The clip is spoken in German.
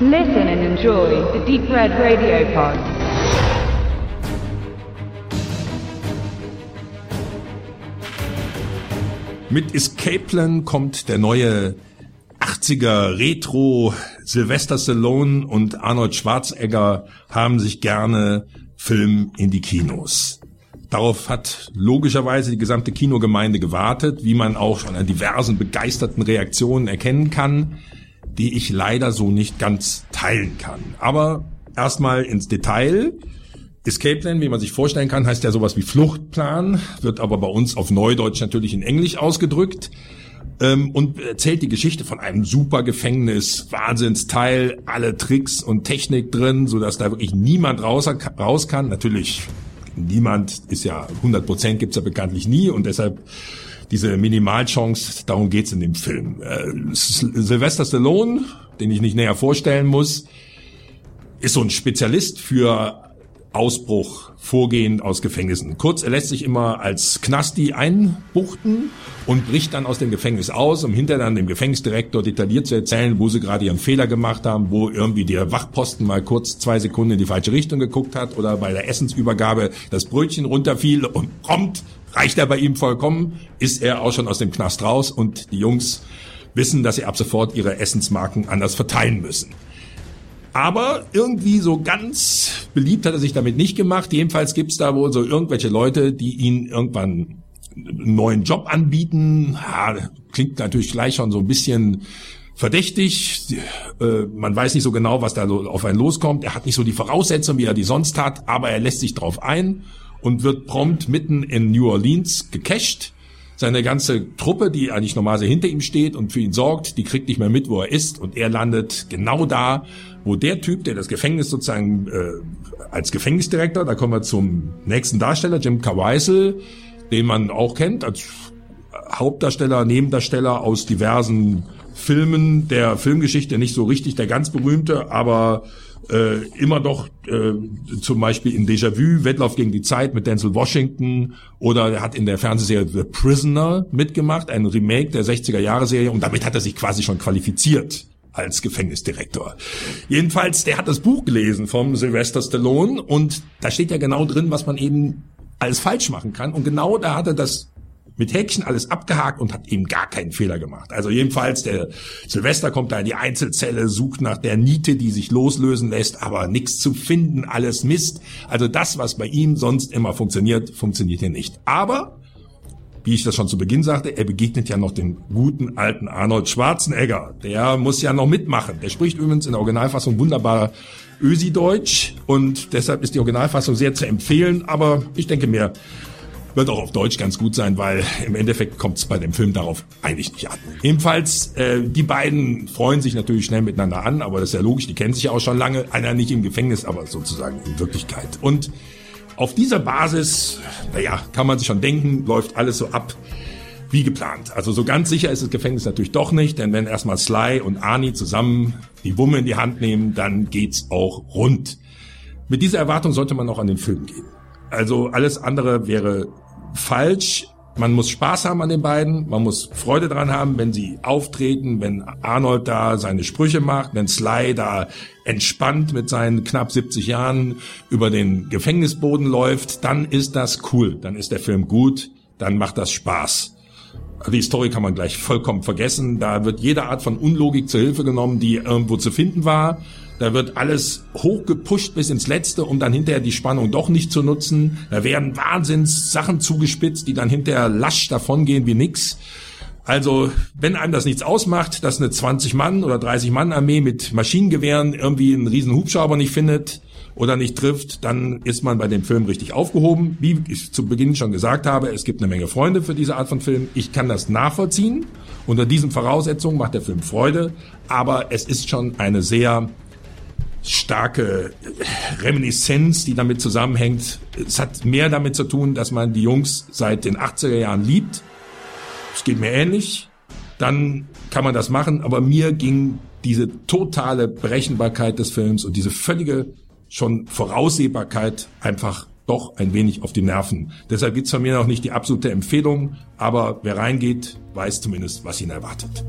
Listen and enjoy the Deep Red Radio Pod. Mit Escape Plan kommt der neue 80er Retro. Sylvester Stallone und Arnold Schwarzenegger haben sich gerne Film in die Kinos. Darauf hat logischerweise die gesamte Kinogemeinde gewartet, wie man auch schon an diversen begeisterten Reaktionen erkennen kann, die ich leider so nicht ganz teilen kann. Aber erstmal ins Detail. Escape Plan, wie man sich vorstellen kann, heißt ja sowas wie Fluchtplan, wird aber bei uns auf Neudeutsch natürlich in Englisch ausgedrückt ähm, und erzählt die Geschichte von einem super Gefängnis, Wahnsinnsteil, alle Tricks und Technik drin, so dass da wirklich niemand raus, raus kann. Natürlich, niemand ist ja 100 Prozent gibt's ja bekanntlich nie und deshalb diese Minimalchance, darum geht's in dem Film. Äh, Sylvester Stallone, den ich nicht näher vorstellen muss, ist so ein Spezialist für Ausbruch, Vorgehen aus Gefängnissen. Kurz, er lässt sich immer als Knasti einbuchten und bricht dann aus dem Gefängnis aus, um hinterher dann dem Gefängnisdirektor detailliert zu erzählen, wo sie gerade ihren Fehler gemacht haben, wo irgendwie der Wachposten mal kurz zwei Sekunden in die falsche Richtung geguckt hat oder bei der Essensübergabe das Brötchen runterfiel und prompt reicht er bei ihm vollkommen, ist er auch schon aus dem Knast raus und die Jungs wissen, dass sie ab sofort ihre Essensmarken anders verteilen müssen. Aber irgendwie so ganz beliebt hat er sich damit nicht gemacht. Jedenfalls gibt's da wohl so irgendwelche Leute, die ihn irgendwann einen neuen Job anbieten. Ja, klingt natürlich gleich schon so ein bisschen verdächtig. Äh, man weiß nicht so genau, was da auf einen loskommt. Er hat nicht so die Voraussetzungen, wie er die sonst hat, aber er lässt sich drauf ein und wird prompt mitten in New Orleans gecasht seine ganze Truppe, die eigentlich normalerweise hinter ihm steht und für ihn sorgt, die kriegt nicht mehr mit, wo er ist. Und er landet genau da, wo der Typ, der das Gefängnis sozusagen äh, als Gefängnisdirektor, da kommen wir zum nächsten Darsteller, Jim Caviezel, den man auch kennt als Hauptdarsteller, Nebendarsteller aus diversen Filmen der Filmgeschichte, nicht so richtig der ganz berühmte, aber äh, immer doch äh, zum Beispiel in Déjà-vu, Wettlauf gegen die Zeit mit Denzel Washington oder er hat in der Fernsehserie The Prisoner mitgemacht, ein Remake der 60er-Jahre-Serie und damit hat er sich quasi schon qualifiziert als Gefängnisdirektor. Jedenfalls, der hat das Buch gelesen vom Sylvester Stallone und da steht ja genau drin, was man eben alles falsch machen kann. Und genau da hat er das mit Häkchen alles abgehakt und hat eben gar keinen Fehler gemacht. Also jedenfalls, der Silvester kommt da in die Einzelzelle, sucht nach der Niete, die sich loslösen lässt, aber nichts zu finden, alles Mist. Also das, was bei ihm sonst immer funktioniert, funktioniert hier nicht. Aber wie ich das schon zu Beginn sagte, er begegnet ja noch dem guten alten Arnold Schwarzenegger. Der muss ja noch mitmachen. Der spricht übrigens in der Originalfassung wunderbar Ösi-Deutsch und deshalb ist die Originalfassung sehr zu empfehlen, aber ich denke mir, wird auch auf Deutsch ganz gut sein, weil im Endeffekt kommt es bei dem Film darauf eigentlich nicht an. Ebenfalls, äh, die beiden freuen sich natürlich schnell miteinander an, aber das ist ja logisch, die kennen sich ja auch schon lange. Einer nicht im Gefängnis, aber sozusagen in Wirklichkeit. Und auf dieser Basis, naja, kann man sich schon denken, läuft alles so ab wie geplant. Also so ganz sicher ist das Gefängnis natürlich doch nicht, denn wenn erstmal Sly und Arnie zusammen die Wumme in die Hand nehmen, dann geht's auch rund. Mit dieser Erwartung sollte man auch an den Film gehen. Also alles andere wäre falsch. Man muss Spaß haben an den beiden, man muss Freude dran haben, wenn sie auftreten, wenn Arnold da seine Sprüche macht, wenn Sly da entspannt mit seinen knapp 70 Jahren über den Gefängnisboden läuft, dann ist das cool, dann ist der Film gut, dann macht das Spaß. Die Story kann man gleich vollkommen vergessen, da wird jede Art von Unlogik zur Hilfe genommen, die irgendwo zu finden war da wird alles hochgepusht bis ins Letzte, um dann hinterher die Spannung doch nicht zu nutzen. Da werden Wahnsinns Sachen zugespitzt, die dann hinterher lasch davongehen wie nix. Also, wenn einem das nichts ausmacht, dass eine 20 Mann oder 30 Mann Armee mit Maschinengewehren irgendwie einen riesen Hubschrauber nicht findet oder nicht trifft, dann ist man bei dem Film richtig aufgehoben. Wie ich zu Beginn schon gesagt habe, es gibt eine Menge Freunde für diese Art von Film. Ich kann das nachvollziehen. Unter diesen Voraussetzungen macht der Film Freude, aber es ist schon eine sehr starke Reminiszenz, die damit zusammenhängt. Es hat mehr damit zu tun, dass man die Jungs seit den 80er Jahren liebt. Es geht mir ähnlich. Dann kann man das machen, aber mir ging diese totale Berechenbarkeit des Films und diese völlige schon Voraussehbarkeit einfach doch ein wenig auf die Nerven. Deshalb gibt's von mir noch nicht die absolute Empfehlung, aber wer reingeht, weiß zumindest, was ihn erwartet.